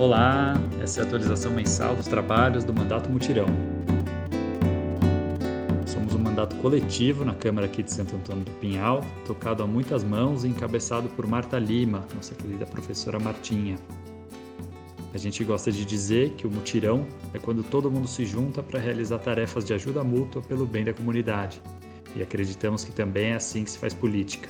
Olá, essa é a atualização mensal dos trabalhos do Mandato Mutirão. Somos um mandato coletivo na Câmara aqui de Santo Antônio do Pinhal, tocado a muitas mãos e encabeçado por Marta Lima, nossa querida professora Martinha. A gente gosta de dizer que o mutirão é quando todo mundo se junta para realizar tarefas de ajuda mútua pelo bem da comunidade. E acreditamos que também é assim que se faz política.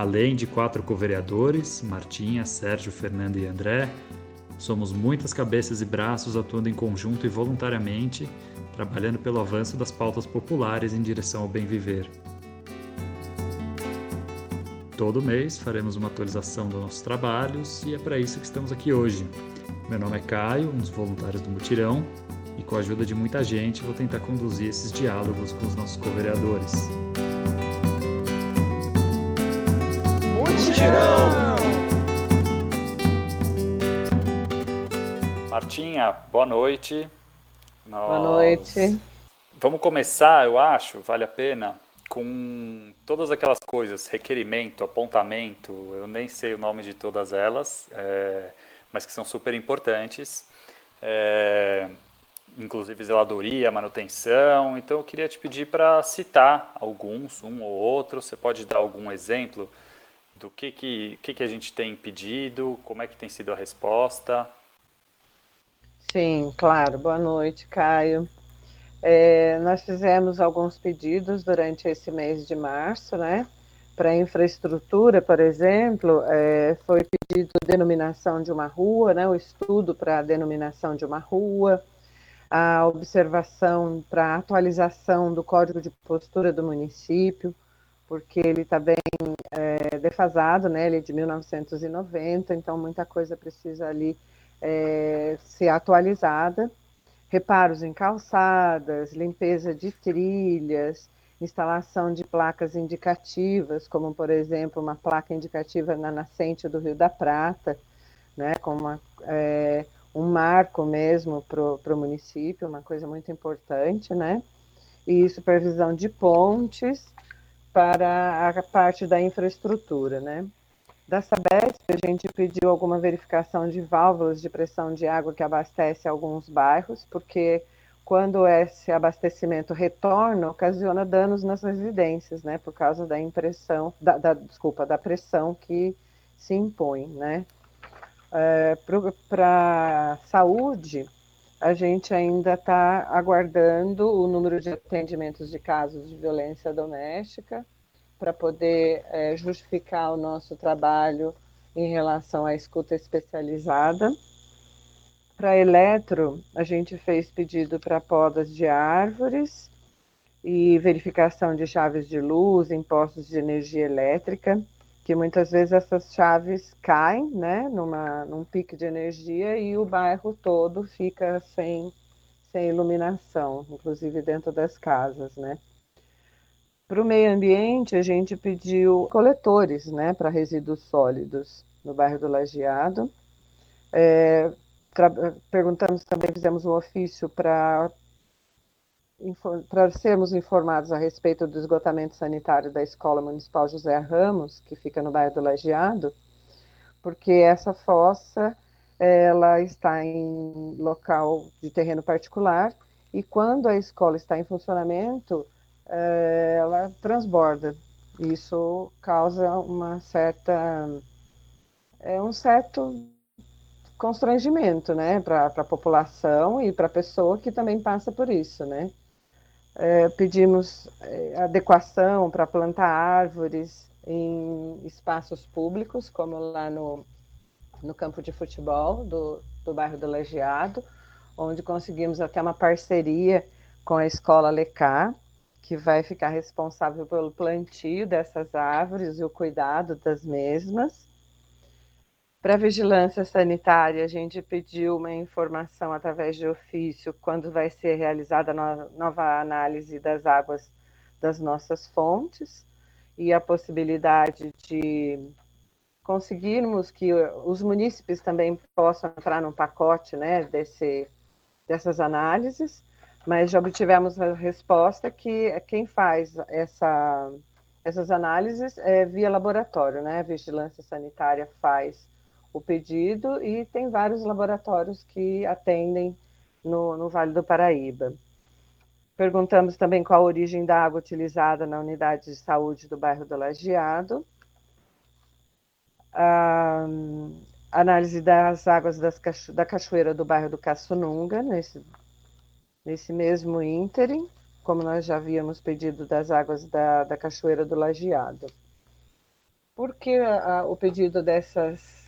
Além de quatro co-vereadores, Martinha, Sérgio, Fernando e André, somos muitas cabeças e braços atuando em conjunto e voluntariamente, trabalhando pelo avanço das pautas populares em direção ao bem viver. Todo mês faremos uma atualização dos nossos trabalhos e é para isso que estamos aqui hoje. Meu nome é Caio, um dos voluntários do Mutirão, e com a ajuda de muita gente vou tentar conduzir esses diálogos com os nossos co-vereadores. Mutirão! Martinha, boa noite. Nós... Boa noite. Vamos começar, eu acho, vale a pena, com todas aquelas coisas, requerimento, apontamento, eu nem sei o nome de todas elas, é, mas que são super importantes, é, inclusive zeladoria, manutenção. Então eu queria te pedir para citar alguns, um ou outro. Você pode dar algum exemplo do que que, que que a gente tem pedido, como é que tem sido a resposta? Sim, claro. Boa noite, Caio. É, nós fizemos alguns pedidos durante esse mês de março, né? Para infraestrutura, por exemplo, é, foi pedido denominação de uma rua, né? O estudo para a denominação de uma rua, a observação para atualização do código de postura do município, porque ele está bem é, defasado, né? Ele é de 1990, então muita coisa precisa ali é, ser atualizada reparos em calçadas, limpeza de trilhas, instalação de placas indicativas, como por exemplo uma placa indicativa na nascente do Rio da Prata, né, como uma, é, um marco mesmo para o município, uma coisa muito importante, né? E supervisão de pontes para a parte da infraestrutura, né? Da Sabesp, a gente pediu alguma verificação de válvulas de pressão de água que abastece alguns bairros, porque quando esse abastecimento retorna, ocasiona danos nas residências, né, por causa da impressão, da, da desculpa, da pressão que se impõe, né. É, Para saúde, a gente ainda está aguardando o número de atendimentos de casos de violência doméstica, para poder é, justificar o nosso trabalho em relação à escuta especializada. Para eletro, a gente fez pedido para podas de árvores e verificação de chaves de luz em postos de energia elétrica, que muitas vezes essas chaves caem, né, numa, num pico de energia e o bairro todo fica sem, sem iluminação, inclusive dentro das casas, né. Para o meio ambiente, a gente pediu coletores né, para resíduos sólidos no bairro do Lajeado. É, perguntamos também, fizemos um ofício para para sermos informados a respeito do esgotamento sanitário da Escola Municipal José Ramos, que fica no bairro do Lajeado, porque essa fossa ela está em local de terreno particular e quando a escola está em funcionamento, é, ela transborda. Isso causa uma certa é um certo constrangimento, né, para a população e para a pessoa que também passa por isso, né. É, pedimos é, adequação para plantar árvores em espaços públicos, como lá no, no campo de futebol do, do bairro do Legiado, onde conseguimos até uma parceria com a escola Lecar, que vai ficar responsável pelo plantio dessas árvores e o cuidado das mesmas. Para a vigilância sanitária, a gente pediu uma informação através de ofício quando vai ser realizada a nova análise das águas das nossas fontes e a possibilidade de conseguirmos que os munícipes também possam entrar no pacote né, desse, dessas análises mas já obtivemos a resposta que quem faz essa, essas análises é via laboratório, né? A vigilância sanitária faz o pedido e tem vários laboratórios que atendem no, no Vale do Paraíba. Perguntamos também qual a origem da água utilizada na unidade de saúde do bairro do Lajeado. A análise das águas das, da cachoeira do bairro do Caçununga, nesse, nesse mesmo ínterim, como nós já havíamos pedido das águas da, da cachoeira do Lajeado. Por que a, o pedido dessas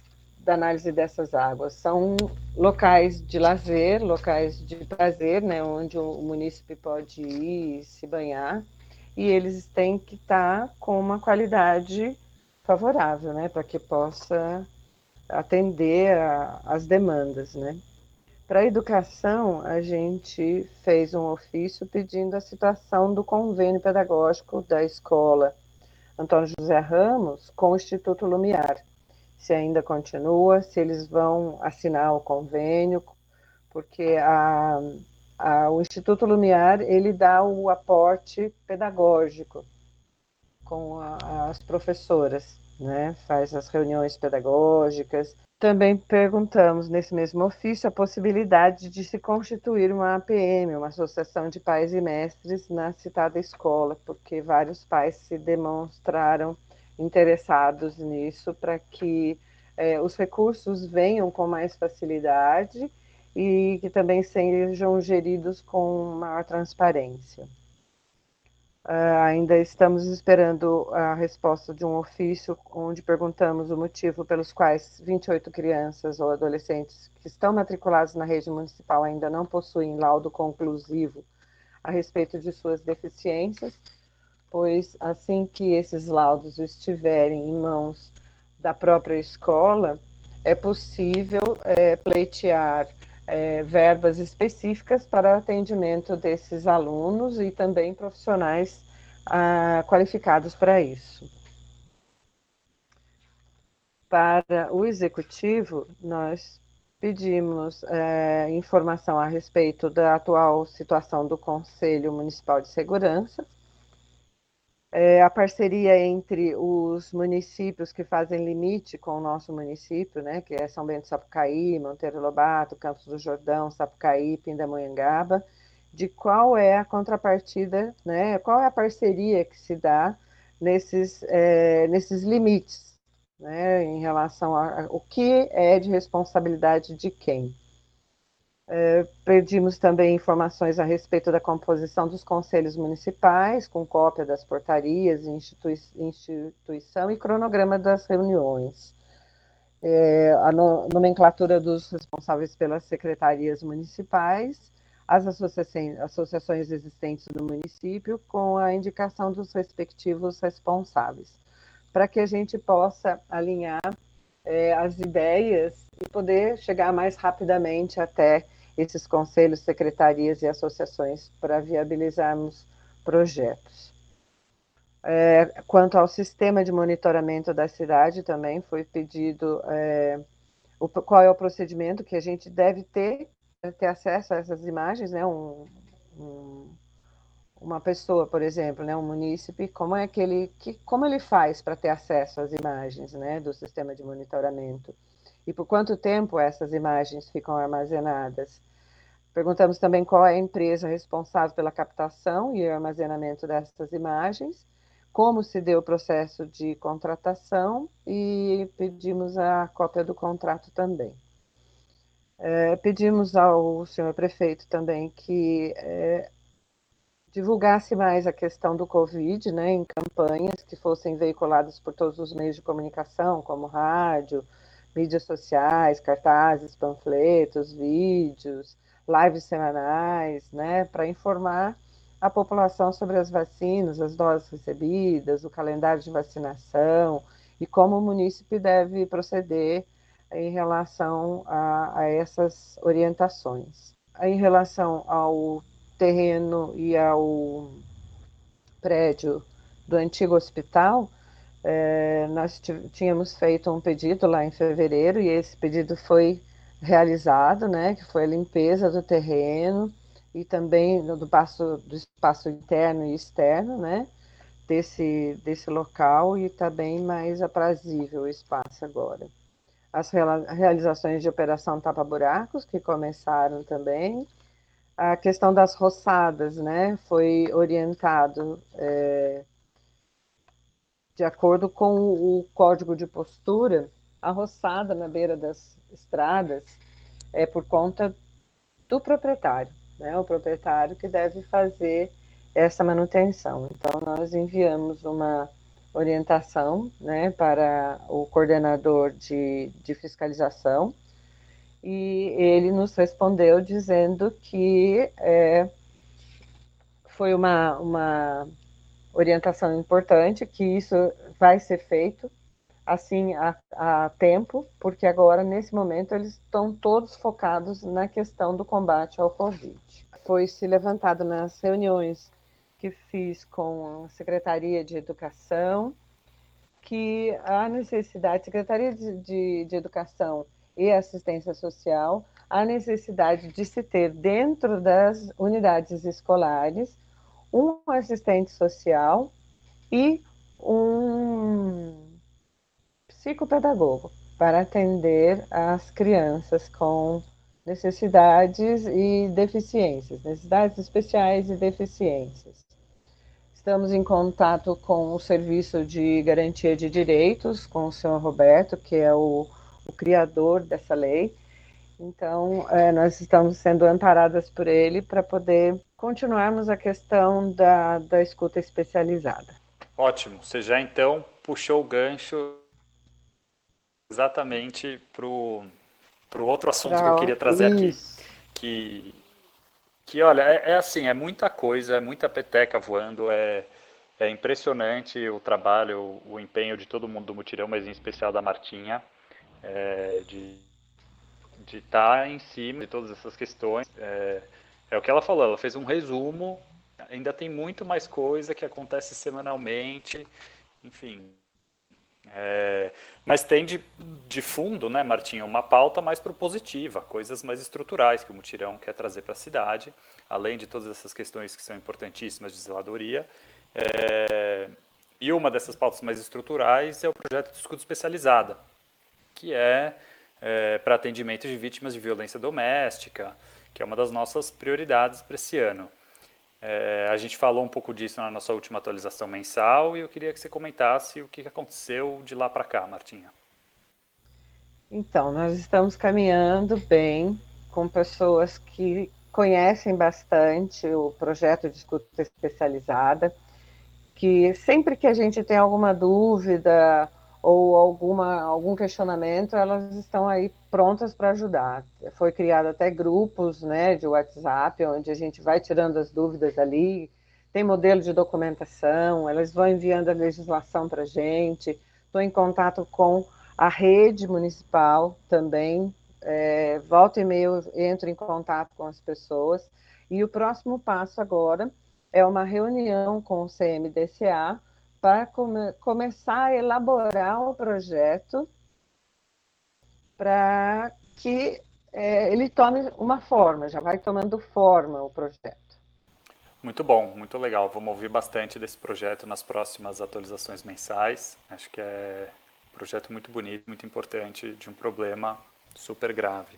da análise dessas águas. São locais de lazer, locais de prazer, né, onde o munícipe pode ir se banhar, e eles têm que estar com uma qualidade favorável, né, para que possa atender às demandas, né. Para a educação, a gente fez um ofício pedindo a situação do convênio pedagógico da escola Antônio José Ramos com o Instituto Lumiar se ainda continua, se eles vão assinar o convênio, porque a, a, o Instituto Lumiar ele dá o aporte pedagógico com a, as professoras, né? faz as reuniões pedagógicas. Também perguntamos nesse mesmo ofício a possibilidade de se constituir uma APM, uma Associação de Pais e Mestres, na citada escola, porque vários pais se demonstraram interessados nisso para que é, os recursos venham com mais facilidade e que também sejam geridos com maior transparência. Uh, ainda estamos esperando a resposta de um ofício onde perguntamos o motivo pelos quais 28 crianças ou adolescentes que estão matriculados na rede municipal ainda não possuem laudo conclusivo a respeito de suas deficiências pois assim que esses laudos estiverem em mãos da própria escola, é possível é, pleitear é, verbas específicas para atendimento desses alunos e também profissionais ah, qualificados para isso. Para o executivo, nós pedimos é, informação a respeito da atual situação do Conselho Municipal de Segurança, é, a parceria entre os municípios que fazem limite com o nosso município, né, que é São Bento Sapucaí, Monteiro Lobato, Campos do Jordão, Sapucaí, Pindamonhangaba, de qual é a contrapartida, né, qual é a parceria que se dá nesses, é, nesses limites, né, em relação a, a o que é de responsabilidade de quem. É, pedimos também informações a respeito da composição dos conselhos municipais, com cópia das portarias, institui instituição e cronograma das reuniões. É, a no, nomenclatura dos responsáveis pelas secretarias municipais, as associações, associações existentes no município, com a indicação dos respectivos responsáveis, para que a gente possa alinhar é, as ideias e poder chegar mais rapidamente até esses conselhos, secretarias e associações para viabilizarmos projetos. É, quanto ao sistema de monitoramento da cidade, também foi pedido é, o, qual é o procedimento que a gente deve ter ter acesso a essas imagens, né? Um, um, uma pessoa, por exemplo, né? Um munícipe, como é que ele, que, como ele faz para ter acesso às imagens, né? Do sistema de monitoramento? E por quanto tempo essas imagens ficam armazenadas. Perguntamos também qual é a empresa responsável pela captação e armazenamento dessas imagens, como se deu o processo de contratação e pedimos a cópia do contrato também. É, pedimos ao senhor prefeito também que é, divulgasse mais a questão do Covid, né, em campanhas que fossem veiculadas por todos os meios de comunicação, como rádio, mídias sociais, cartazes, panfletos, vídeos, lives semanais, né, para informar a população sobre as vacinas, as doses recebidas, o calendário de vacinação e como o munícipe deve proceder em relação a, a essas orientações. Em relação ao terreno e ao prédio do antigo hospital, é, nós tínhamos feito um pedido lá em fevereiro e esse pedido foi realizado, né, que foi a limpeza do terreno e também do, passo, do espaço interno e externo, né, desse, desse local e está bem mais aprazível o espaço agora. as realizações de operação tapa-buracos, que começaram também, a questão das roçadas, né, foi orientado é, de acordo com o código de postura, a roçada na beira das estradas é por conta do proprietário, né, o proprietário que deve fazer essa manutenção. Então, nós enviamos uma orientação né, para o coordenador de, de fiscalização e ele nos respondeu dizendo que é, foi uma, uma orientação importante, que isso vai ser feito assim a, a tempo, porque agora, nesse momento, eles estão todos focados na questão do combate ao Covid. Foi se levantado nas reuniões que fiz com a Secretaria de Educação, que a necessidade, Secretaria de, de, de Educação e Assistência Social, a necessidade de se ter dentro das unidades escolares um assistente social e um psicopedagogo para atender as crianças com necessidades e deficiências, necessidades especiais e deficiências. Estamos em contato com o Serviço de Garantia de Direitos, com o senhor Roberto, que é o, o criador dessa lei. Então, é, nós estamos sendo amparadas por ele para poder continuarmos a questão da, da escuta especializada. Ótimo. Você já então puxou o gancho exatamente para o outro assunto que eu queria trazer isso. aqui. Que que olha, é, é, assim, é muita coisa, é muita peteca voando, é, é impressionante o trabalho, o, o empenho de todo mundo do mutirão, mas em especial da Martinha, é, de de estar tá em cima de todas essas questões. É, é o que ela falou, ela fez um resumo, ainda tem muito mais coisa que acontece semanalmente, enfim, é, mas tem de, de fundo, né, Martinho, uma pauta mais propositiva, coisas mais estruturais que o Mutirão quer trazer para a cidade, além de todas essas questões que são importantíssimas de zeladoria. É, e uma dessas pautas mais estruturais é o projeto de escuta especializada, que é, é para atendimento de vítimas de violência doméstica, que é uma das nossas prioridades para esse ano. É, a gente falou um pouco disso na nossa última atualização mensal e eu queria que você comentasse o que aconteceu de lá para cá, Martinha. Então, nós estamos caminhando bem com pessoas que conhecem bastante o projeto de escuta especializada, que sempre que a gente tem alguma dúvida ou alguma, algum questionamento, elas estão aí prontas para ajudar. Foi criado até grupos né, de WhatsApp, onde a gente vai tirando as dúvidas ali, tem modelo de documentação, elas vão enviando a legislação para a gente, estou em contato com a rede municipal também, é, volta e meio entro em contato com as pessoas, e o próximo passo agora é uma reunião com o CMDCA, para come começar a elaborar o projeto para que é, ele tome uma forma, já vai tomando forma o projeto. Muito bom, muito legal. Vamos ouvir bastante desse projeto nas próximas atualizações mensais. Acho que é um projeto muito bonito, muito importante, de um problema super grave.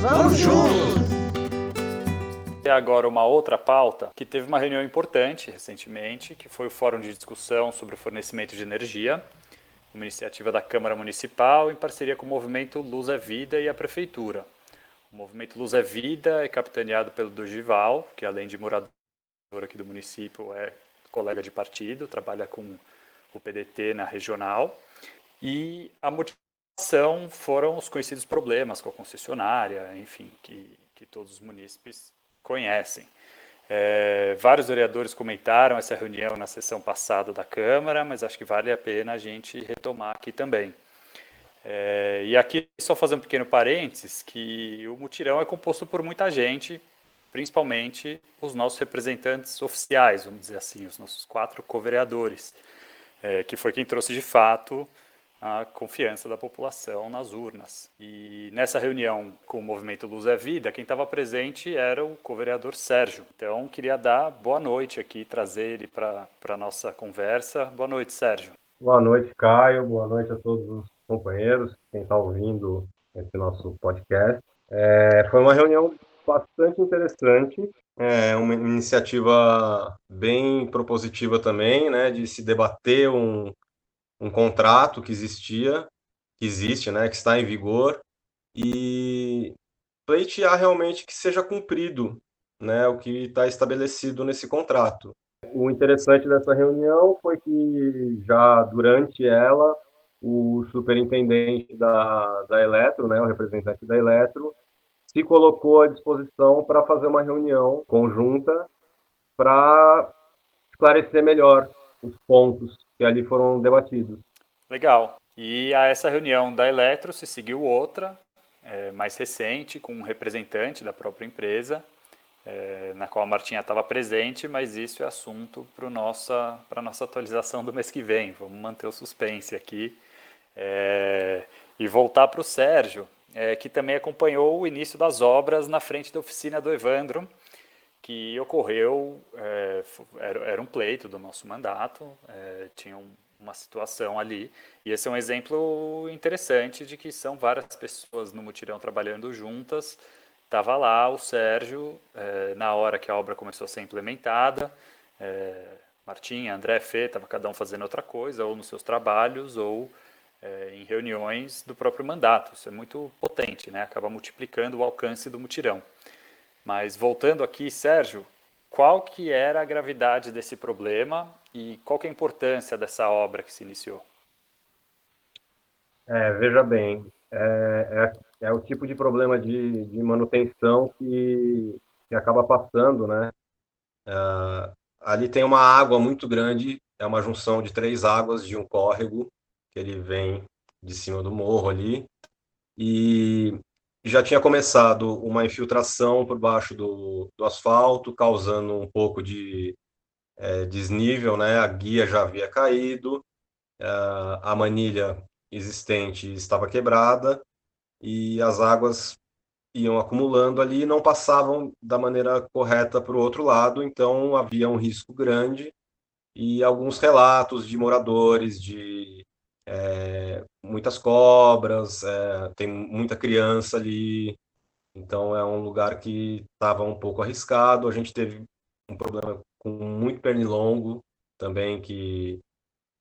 Vamos juntos! Agora uma outra pauta que teve uma reunião importante recentemente, que foi o Fórum de Discussão sobre o Fornecimento de Energia, uma iniciativa da Câmara Municipal em parceria com o movimento Luz é Vida e a Prefeitura. O movimento Luz é Vida é capitaneado pelo Dugival, que além de morador aqui do município é colega de partido, trabalha com o PDT na regional. E a motivação foram os conhecidos problemas com a concessionária, enfim, que, que todos os munícipes conhecem. É, vários vereadores comentaram essa reunião na sessão passada da Câmara, mas acho que vale a pena a gente retomar aqui também. É, e aqui, só fazer um pequeno parênteses, que o mutirão é composto por muita gente, principalmente os nossos representantes oficiais, vamos dizer assim, os nossos quatro co-vereadores, é, que foi quem trouxe de fato a confiança da população nas urnas. E nessa reunião com o movimento Luz é Vida, quem estava presente era o co-vereador Sérgio. Então, queria dar boa noite aqui, trazer ele para a nossa conversa. Boa noite, Sérgio. Boa noite, Caio. Boa noite a todos os companheiros, quem está ouvindo esse nosso podcast. É, foi uma reunião bastante interessante, é uma iniciativa bem propositiva também, né, de se debater um, um contrato que existia, que existe, né, que está em vigor, e pleitear realmente que seja cumprido né, o que está estabelecido nesse contrato. O interessante dessa reunião foi que já durante ela, o superintendente da, da Eletro, né, o representante da Eletro, se colocou à disposição para fazer uma reunião conjunta para esclarecer melhor os pontos que ali foram debatidos. Legal. E a essa reunião da Eletro se seguiu outra, é, mais recente, com um representante da própria empresa, é, na qual a Martinha estava presente, mas isso é assunto para a nossa, nossa atualização do mês que vem. Vamos manter o suspense aqui. É, e voltar para o Sérgio, é, que também acompanhou o início das obras na frente da oficina do Evandro, que ocorreu, é, era, era, um pleito do nosso mandato, é, tinha um, uma situação ali, e esse é um exemplo interessante de que são várias pessoas no mutirão trabalhando juntas, estava lá o Sérgio, é, na hora que a obra começou a ser implementada, é, Martinha, André, Fê, estava cada um fazendo outra coisa, ou nos seus trabalhos, ou é, em reuniões do próprio mandato. Isso é muito potente, né? acaba multiplicando o alcance do mutirão. Mas voltando aqui, Sérgio, qual que era a gravidade desse problema e qual que é a importância dessa obra que se iniciou? É, veja bem, é, é, é, o tipo de problema de, de manutenção que, que acaba passando, né? É, ali tem uma água muito grande, é uma junção de três águas de um córrego, que ele vem de cima do morro ali, e já tinha começado uma infiltração por baixo do, do asfalto, causando um pouco de é, desnível, né? A guia já havia caído, é, a manilha existente estava quebrada e as águas iam acumulando ali e não passavam da maneira correta para o outro lado, então havia um risco grande e alguns relatos de moradores de é, muitas cobras, é, tem muita criança ali, então é um lugar que estava um pouco arriscado. A gente teve um problema com muito pernilongo também, que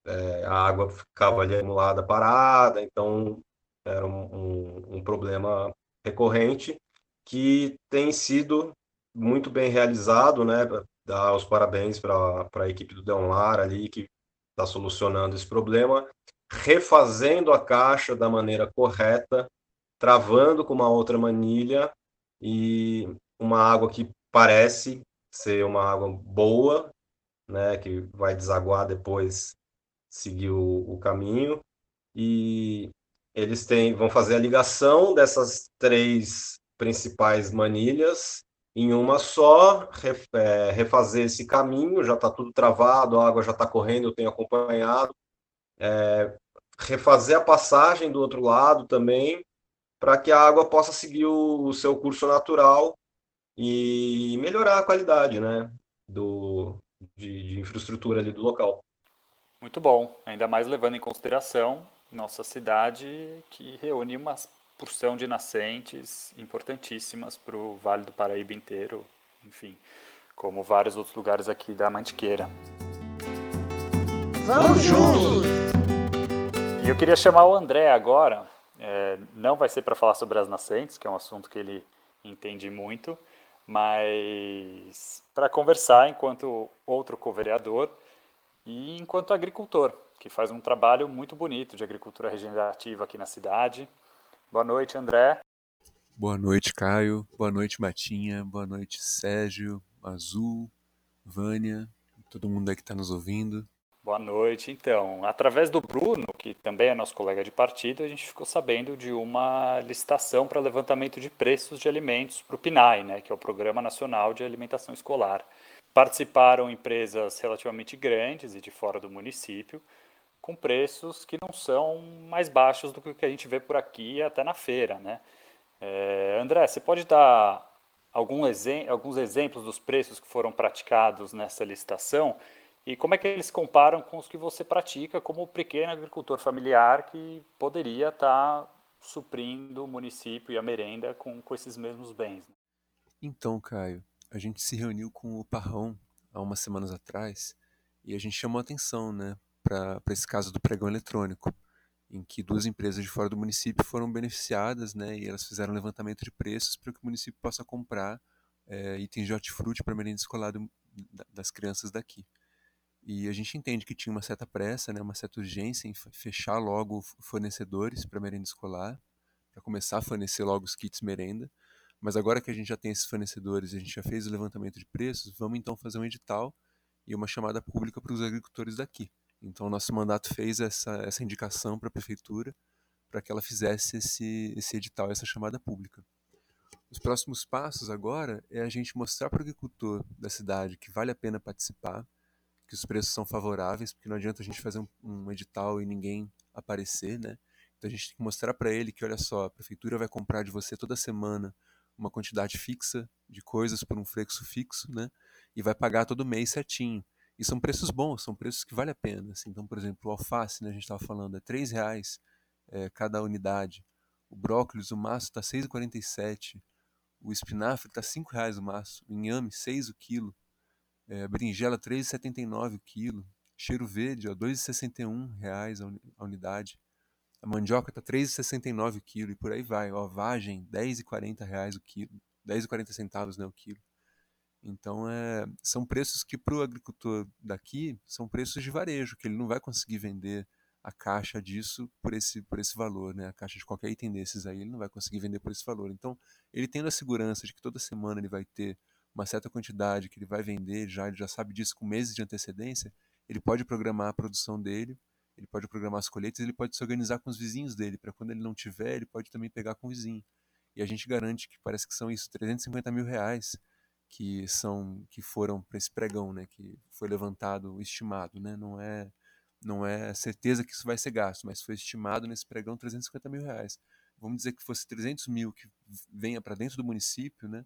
é, a água ficava ali acumulada parada, então era um, um, um problema recorrente que tem sido muito bem realizado, né? Dar os parabéns para a equipe do Delmar ali, que está solucionando esse problema refazendo a caixa da maneira correta, travando com uma outra manilha e uma água que parece ser uma água boa, né, que vai desaguar depois, seguir o, o caminho. E eles têm, vão fazer a ligação dessas três principais manilhas em uma só, é, refazer esse caminho, já está tudo travado, a água já está correndo, eu tenho acompanhado, é, refazer a passagem do outro lado também, para que a água possa seguir o, o, seu curso natural e melhorar a qualidade né, do, de, de infraestrutura ali do local. Muito bom, ainda mais levando em consideração nossa cidade que reúne uma porção de nascentes importantíssimas para o Vale do Paraíba inteiro, enfim, como vários outros lugares aqui da Mantiqueira. Vamos juntos! E eu queria chamar o André agora. É, não vai ser para falar sobre as nascentes, que é um assunto que ele entende muito, mas para conversar enquanto outro co-vereador e enquanto agricultor, que faz um trabalho muito bonito de agricultura regenerativa aqui na cidade. Boa noite, André. Boa noite, Caio. Boa noite, Matinha. Boa noite, Sérgio, Azul, Vânia, todo mundo aí que está nos ouvindo. Boa noite. Então, através do Bruno, que também é nosso colega de partido, a gente ficou sabendo de uma licitação para levantamento de preços de alimentos para o PNAE, né, que é o Programa Nacional de Alimentação Escolar. Participaram empresas relativamente grandes e de fora do município, com preços que não são mais baixos do que o que a gente vê por aqui até na feira. Né? É, André, você pode dar algum alguns exemplos dos preços que foram praticados nessa licitação? E como é que eles comparam com os que você pratica como pequeno agricultor familiar que poderia estar tá suprindo o município e a merenda com, com esses mesmos bens? Né? Então, Caio, a gente se reuniu com o Parrão há umas semanas atrás e a gente chamou atenção né, para esse caso do pregão eletrônico, em que duas empresas de fora do município foram beneficiadas né, e elas fizeram levantamento de preços para que o município possa comprar é, itens de hortifruti para merenda escolar do, das crianças daqui. E a gente entende que tinha uma certa pressa, né, uma certa urgência em fechar logo fornecedores para merenda escolar, para começar a fornecer logo os kits merenda. Mas agora que a gente já tem esses fornecedores, a gente já fez o levantamento de preços, vamos então fazer um edital e uma chamada pública para os agricultores daqui. Então, nosso mandato fez essa, essa indicação para a prefeitura para que ela fizesse esse, esse edital, essa chamada pública. Os próximos passos agora é a gente mostrar para o agricultor da cidade que vale a pena participar, que os preços são favoráveis, porque não adianta a gente fazer um, um edital e ninguém aparecer, né? Então a gente tem que mostrar para ele que, olha só, a prefeitura vai comprar de você toda semana uma quantidade fixa de coisas por um fluxo fixo, né? E vai pagar todo mês certinho. E são preços bons, são preços que vale a pena. Assim. Então, por exemplo, o alface, né, a gente estava falando, é R$ reais é, cada unidade. O brócolis, o maço está R$ 6,47. O espinafre está R$ reais o maço. O inhame, 6 o quilo. É, berinjela, R$ 3,79 o quilo. Cheiro verde, 2,61 reais a unidade. A mandioca está R$ 3,69 o quilo e por aí vai. A vagem, 10,40 reais o quilo. 10,40 centavos né, o quilo. Então, é, são preços que para o agricultor daqui são preços de varejo, que ele não vai conseguir vender a caixa disso por esse, por esse valor, né? a caixa de qualquer item desses aí, ele não vai conseguir vender por esse valor. Então, ele tendo a segurança de que toda semana ele vai ter uma certa quantidade que ele vai vender, já, ele já sabe disso com meses de antecedência, ele pode programar a produção dele, ele pode programar as colheitas, ele pode se organizar com os vizinhos dele, para quando ele não tiver, ele pode também pegar com o vizinho. E a gente garante que parece que são isso, 350 mil reais que são que foram para esse pregão, né, que foi levantado, estimado, né, não é não é certeza que isso vai ser gasto, mas foi estimado nesse pregão 350 mil reais. Vamos dizer que fosse 300 mil que venha para dentro do município, né?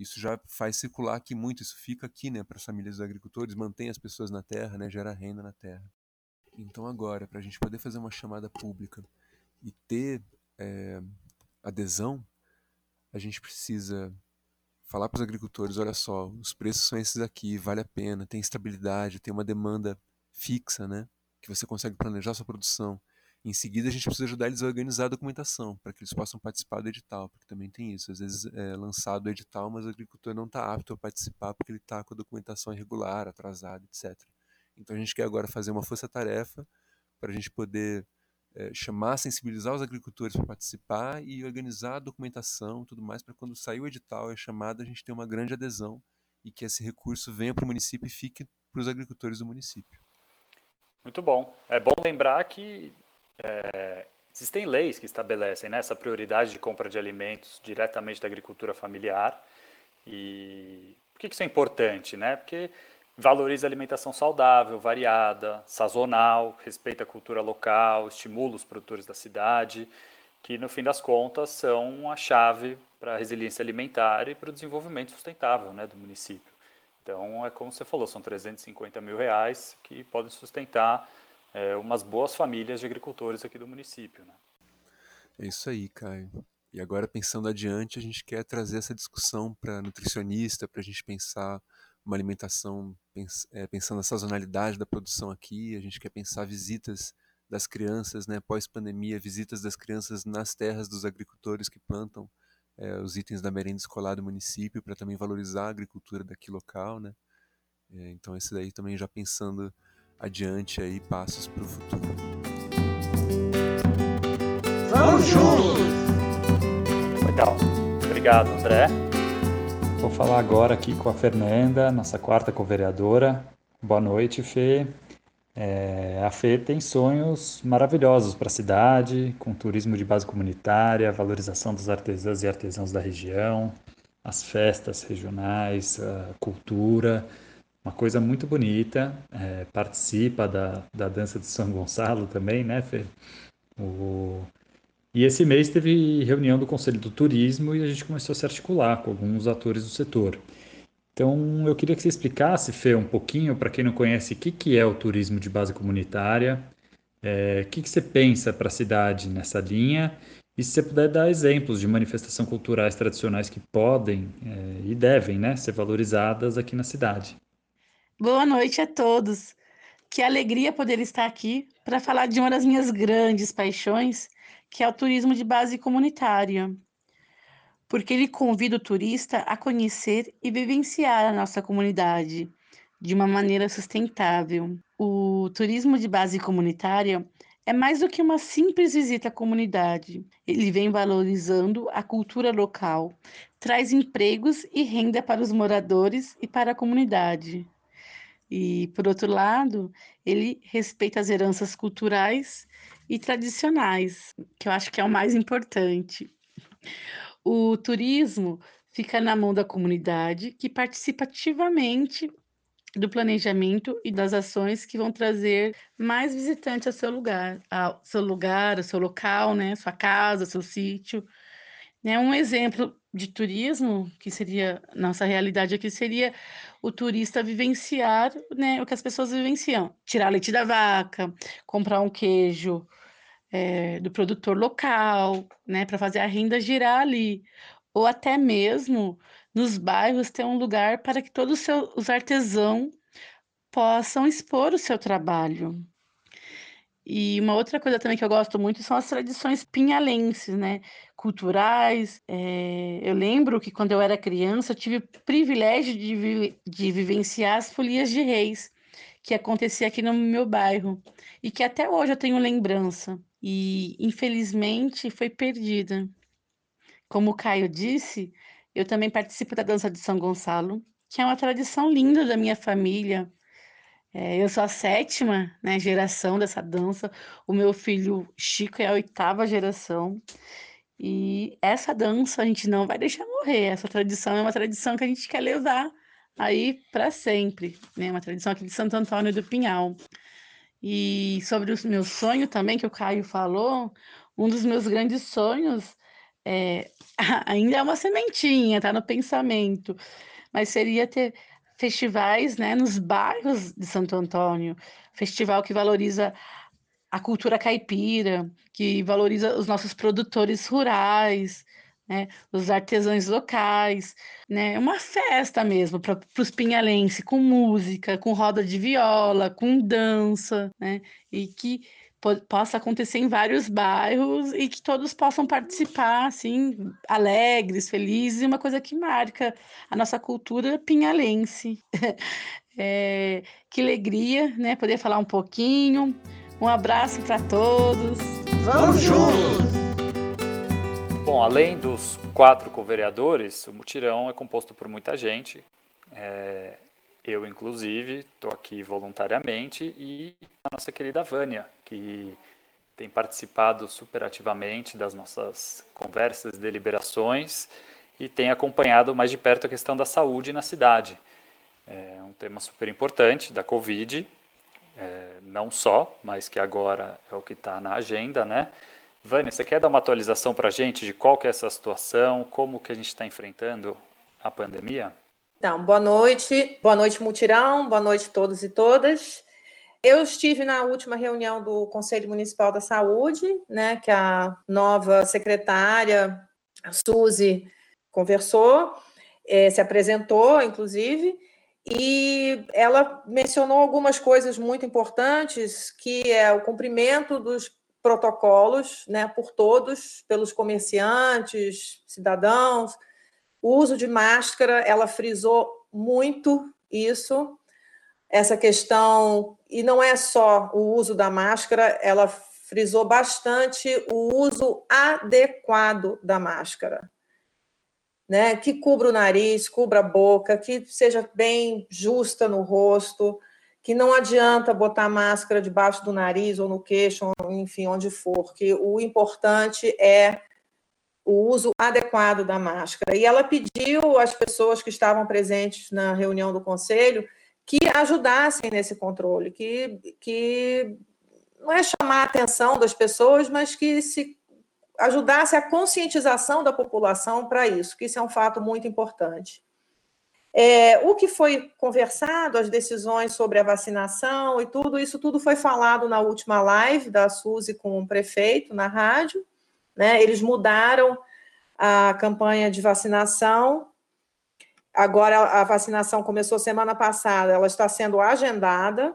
Isso já faz circular aqui muito, isso fica aqui, né, para as famílias dos agricultores, mantém as pessoas na terra, né, gera renda na terra. Então agora, para a gente poder fazer uma chamada pública e ter é, adesão, a gente precisa falar para os agricultores, olha só, os preços são esses aqui, vale a pena, tem estabilidade, tem uma demanda fixa, né? Que você consegue planejar sua produção. Em seguida, a gente precisa ajudar eles a organizar a documentação, para que eles possam participar do edital, porque também tem isso. Às vezes é lançado o edital, mas o agricultor não está apto a participar porque ele está com a documentação irregular, atrasada, etc. Então a gente quer agora fazer uma força-tarefa para a gente poder é, chamar, sensibilizar os agricultores para participar e organizar a documentação tudo mais para quando sair o edital, é chamado, a gente ter uma grande adesão e que esse recurso venha para o município e fique para os agricultores do município. Muito bom. É bom lembrar que é, existem leis que estabelecem né, essa prioridade de compra de alimentos diretamente da agricultura familiar. E por que isso é importante? Né? Porque valoriza a alimentação saudável, variada, sazonal, respeita a cultura local, estimula os produtores da cidade, que no fim das contas são a chave para a resiliência alimentar e para o desenvolvimento sustentável né, do município. Então, é como você falou, são 350 mil reais que podem sustentar é, umas boas famílias de agricultores aqui do município. Né? É isso aí, Caio. E agora, pensando adiante, a gente quer trazer essa discussão para nutricionista, para a gente pensar uma alimentação é, pensando na sazonalidade da produção aqui, a gente quer pensar visitas das crianças, né, pós-pandemia, visitas das crianças nas terras dos agricultores que plantam é, os itens da merenda escolar do município para também valorizar a agricultura daqui local, né? É, então esse daí também já pensando adiante aí passos para o futuro. Vamos juntos! Legal. Obrigado, André. Vou falar agora aqui com a Fernanda, nossa quarta co-vereadora. Boa noite, Fê. É, a Fê tem sonhos maravilhosos para a cidade, com turismo de base comunitária, valorização dos artesãos e artesãos da região, as festas regionais, a cultura, uma coisa muito bonita. É, participa da, da dança de São Gonçalo também, né, Fê? O, e esse mês teve reunião do Conselho do Turismo e a gente começou a se articular com alguns atores do setor. Então, eu queria que você explicasse, Fê, um pouquinho, para quem não conhece, o que, que é o turismo de base comunitária, é, o que, que você pensa para a cidade nessa linha, e se você puder dar exemplos de manifestações culturais tradicionais que podem é, e devem né, ser valorizadas aqui na cidade. Boa noite a todos. Que alegria poder estar aqui para falar de uma das minhas grandes paixões, que é o turismo de base comunitária porque ele convida o turista a conhecer e vivenciar a nossa comunidade de uma maneira sustentável. O turismo de base comunitária é mais do que uma simples visita à comunidade. Ele vem valorizando a cultura local, traz empregos e renda para os moradores e para a comunidade. E, por outro lado, ele respeita as heranças culturais e tradicionais, que eu acho que é o mais importante. O turismo fica na mão da comunidade, que participa ativamente do planejamento e das ações que vão trazer mais visitantes ao seu lugar, ao seu lugar, ao seu local, né, sua casa, seu sítio. Né, um exemplo de turismo, que seria nossa realidade aqui, seria o turista vivenciar né, o que as pessoas vivenciam. Tirar leite da vaca, comprar um queijo, é, do produtor local, né, para fazer a renda girar ali, ou até mesmo nos bairros ter um lugar para que todos os artesãos possam expor o seu trabalho. E uma outra coisa também que eu gosto muito são as tradições pinhalenses, né? Culturais. É... Eu lembro que quando eu era criança, eu tive o privilégio de, vi... de vivenciar as folias de reis, que acontecia aqui no meu bairro, e que até hoje eu tenho lembrança e infelizmente foi perdida. Como o Caio disse, eu também participo da dança de São Gonçalo, que é uma tradição linda da minha família. É, eu sou a sétima né, geração dessa dança, o meu filho Chico é a oitava geração. E essa dança a gente não vai deixar morrer. Essa tradição é uma tradição que a gente quer levar aí para sempre, né? Uma tradição aqui de Santo Antônio do Pinhal. E sobre o meu sonho também, que o Caio falou, um dos meus grandes sonhos é, ainda é uma sementinha, tá no pensamento, mas seria ter festivais, né, nos bairros de Santo Antônio, festival que valoriza a cultura caipira, que valoriza os nossos produtores rurais, né, os artesãos locais, né, uma festa mesmo para os pinhalenses, com música, com roda de viola, com dança, né, e que possa acontecer em vários bairros e que todos possam participar, assim, alegres, felizes, e uma coisa que marca a nossa cultura pinhalense. é, que alegria, né, poder falar um pouquinho. Um abraço para todos. Vamos juntos! Bom, além dos quatro co-vereadores, o mutirão é composto por muita gente. É, eu, inclusive, estou aqui voluntariamente e a nossa querida Vânia, que tem participado super ativamente das nossas conversas, deliberações e tem acompanhado mais de perto a questão da saúde na cidade. É um tema super importante da Covid, é, não só, mas que agora é o que está na agenda, né? Vânia, você quer dar uma atualização para a gente de qual que é essa situação, como que a gente está enfrentando a pandemia? Então, boa noite, boa noite Mutirão, boa noite a todos e todas. Eu estive na última reunião do Conselho Municipal da Saúde, né, que a nova secretária, a Suzy, conversou, eh, se apresentou, inclusive, e ela mencionou algumas coisas muito importantes, que é o cumprimento dos protocolos né, por todos, pelos comerciantes, cidadãos. O uso de máscara, ela frisou muito isso, essa questão, e não é só o uso da máscara, ela frisou bastante o uso adequado da máscara. Né, que cubra o nariz, cubra a boca, que seja bem justa no rosto, que não adianta botar máscara debaixo do nariz ou no queixo, enfim, onde for, que o importante é o uso adequado da máscara. E ela pediu às pessoas que estavam presentes na reunião do conselho que ajudassem nesse controle, que, que não é chamar a atenção das pessoas, mas que se ajudasse a conscientização da população para isso, que isso é um fato muito importante. É, o que foi conversado, as decisões sobre a vacinação e tudo, isso tudo foi falado na última live da Suzy com o prefeito na rádio. Né? Eles mudaram a campanha de vacinação. Agora a vacinação começou semana passada, ela está sendo agendada.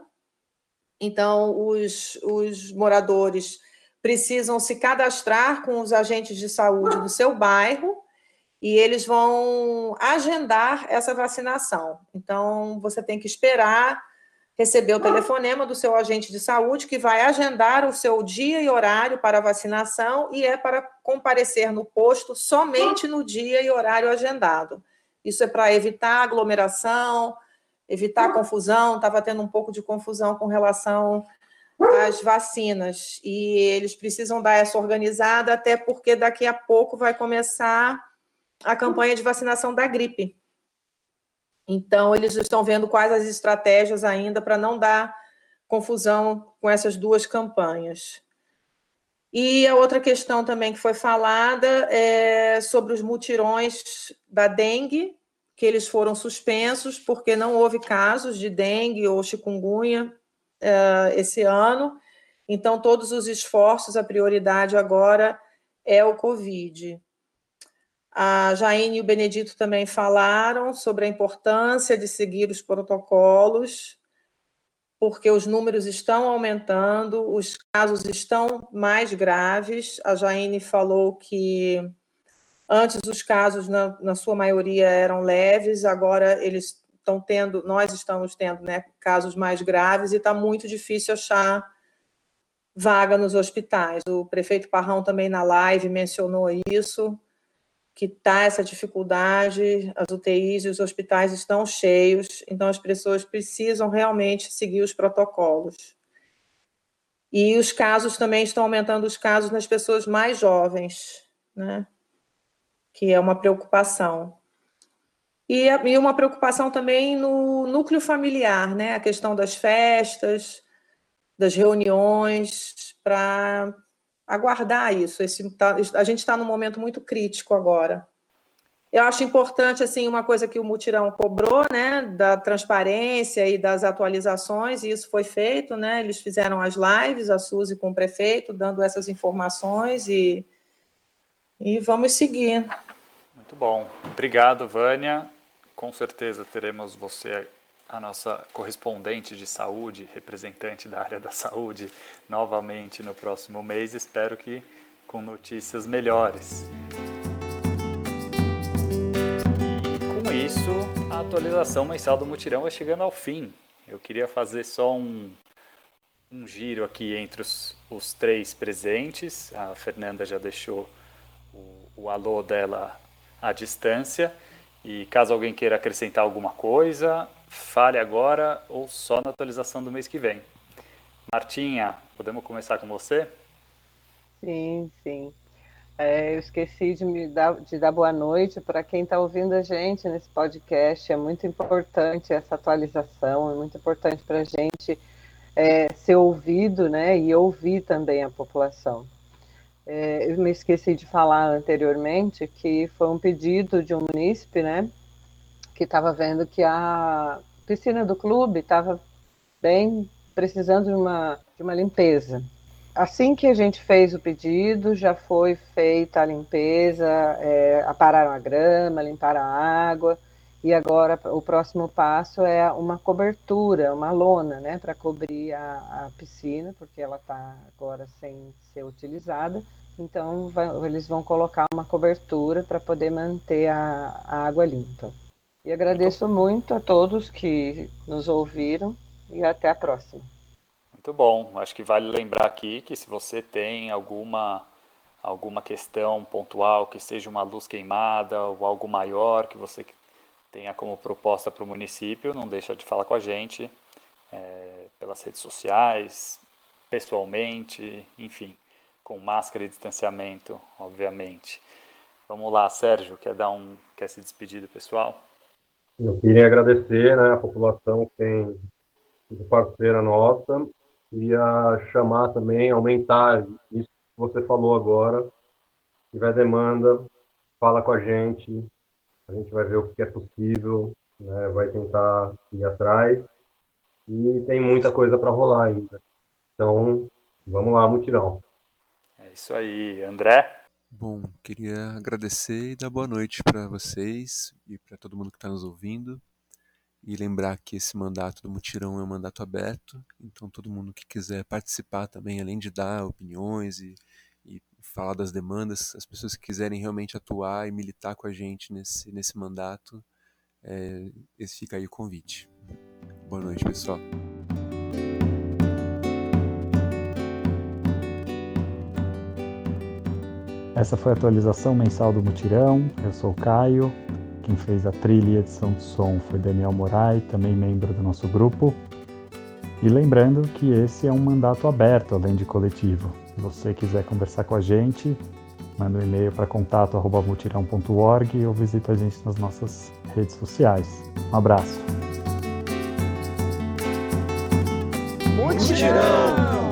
Então, os, os moradores precisam se cadastrar com os agentes de saúde do seu bairro e eles vão agendar essa vacinação. Então, você tem que esperar receber o telefonema do seu agente de saúde, que vai agendar o seu dia e horário para vacinação e é para comparecer no posto somente no dia e horário agendado. Isso é para evitar aglomeração, evitar confusão. Estava tendo um pouco de confusão com relação às vacinas e eles precisam dar essa organizada, até porque daqui a pouco vai começar a campanha de vacinação da gripe. Então, eles estão vendo quais as estratégias ainda para não dar confusão com essas duas campanhas. E a outra questão também que foi falada é sobre os mutirões da dengue, que eles foram suspensos porque não houve casos de dengue ou chikungunya uh, esse ano. Então, todos os esforços, a prioridade agora é o Covid. A Jaine e o Benedito também falaram sobre a importância de seguir os protocolos, porque os números estão aumentando, os casos estão mais graves. A Jaine falou que antes os casos, na, na sua maioria, eram leves, agora eles estão tendo, nós estamos tendo né, casos mais graves e está muito difícil achar vaga nos hospitais. O prefeito Parrão também na live mencionou isso que está essa dificuldade, as UTIs e os hospitais estão cheios, então as pessoas precisam realmente seguir os protocolos. E os casos também estão aumentando os casos nas pessoas mais jovens, né? Que é uma preocupação. E, e uma preocupação também no núcleo familiar, né? A questão das festas, das reuniões, para aguardar isso. Esse, tá, a gente está num momento muito crítico agora. Eu acho importante assim uma coisa que o mutirão cobrou, né, da transparência e das atualizações, e isso foi feito, né? Eles fizeram as lives, a Suzy com o prefeito, dando essas informações e e vamos seguir. Muito bom. Obrigado, Vânia. Com certeza teremos você a nossa correspondente de saúde, representante da área da saúde, novamente no próximo mês. Espero que com notícias melhores. Com isso, a atualização mensal do mutirão vai chegando ao fim. Eu queria fazer só um, um giro aqui entre os, os três presentes. A Fernanda já deixou o, o alô dela à distância. E caso alguém queira acrescentar alguma coisa, fale agora ou só na atualização do mês que vem. Martinha, podemos começar com você? Sim, sim. É, eu esqueci de, me dar, de dar boa noite para quem está ouvindo a gente nesse podcast. É muito importante essa atualização, é muito importante para a gente é, ser ouvido né, e ouvir também a população. É, eu me esqueci de falar anteriormente que foi um pedido de um munícipe, né, que estava vendo que a piscina do clube estava bem precisando de uma, de uma limpeza. Assim que a gente fez o pedido, já foi feita a limpeza, é, apararam a grama, limparam a água, e agora o próximo passo é uma cobertura, uma lona, né, para cobrir a, a, piscina, porque ela está agora sem ser utilizada. Então, vai, eles vão colocar uma cobertura para poder manter a, a água limpa. E agradeço muito a todos que nos ouviram e até a próxima. Muito bom. Acho que vale lembrar aqui que se você tem alguma alguma questão pontual, que seja uma luz queimada ou algo maior que você tenha como proposta para o município, não deixa de falar com a gente é, pelas redes sociais, pessoalmente, enfim, com máscara e distanciamento, obviamente. Vamos lá, Sérgio, quer dar um, quer se despedir do pessoal? Eu queria agradecer né, a população que tem sido parceira nossa. Queria chamar também, aumentar isso que você falou agora. Se tiver demanda, fala com a gente. A gente vai ver o que é possível. né, vai tentar ir atrás e tem muita coisa para rolar ainda. Então, vamos lá, mutirão. É isso aí, André. Bom, queria agradecer e dar boa noite para vocês e para todo mundo que está nos ouvindo. E lembrar que esse mandato do mutirão é um mandato aberto, então todo mundo que quiser participar também, além de dar opiniões e, e falar das demandas, as pessoas que quiserem realmente atuar e militar com a gente nesse, nesse mandato, é, esse fica aí o convite. Boa noite, pessoal. Essa foi a atualização mensal do Mutirão. Eu sou o Caio. Quem fez a trilha e edição de som foi Daniel Morai, também membro do nosso grupo. E lembrando que esse é um mandato aberto, além de coletivo. Se você quiser conversar com a gente, manda um e-mail para contato.mutirão.org ou visita a gente nas nossas redes sociais. Um abraço. Mutirão!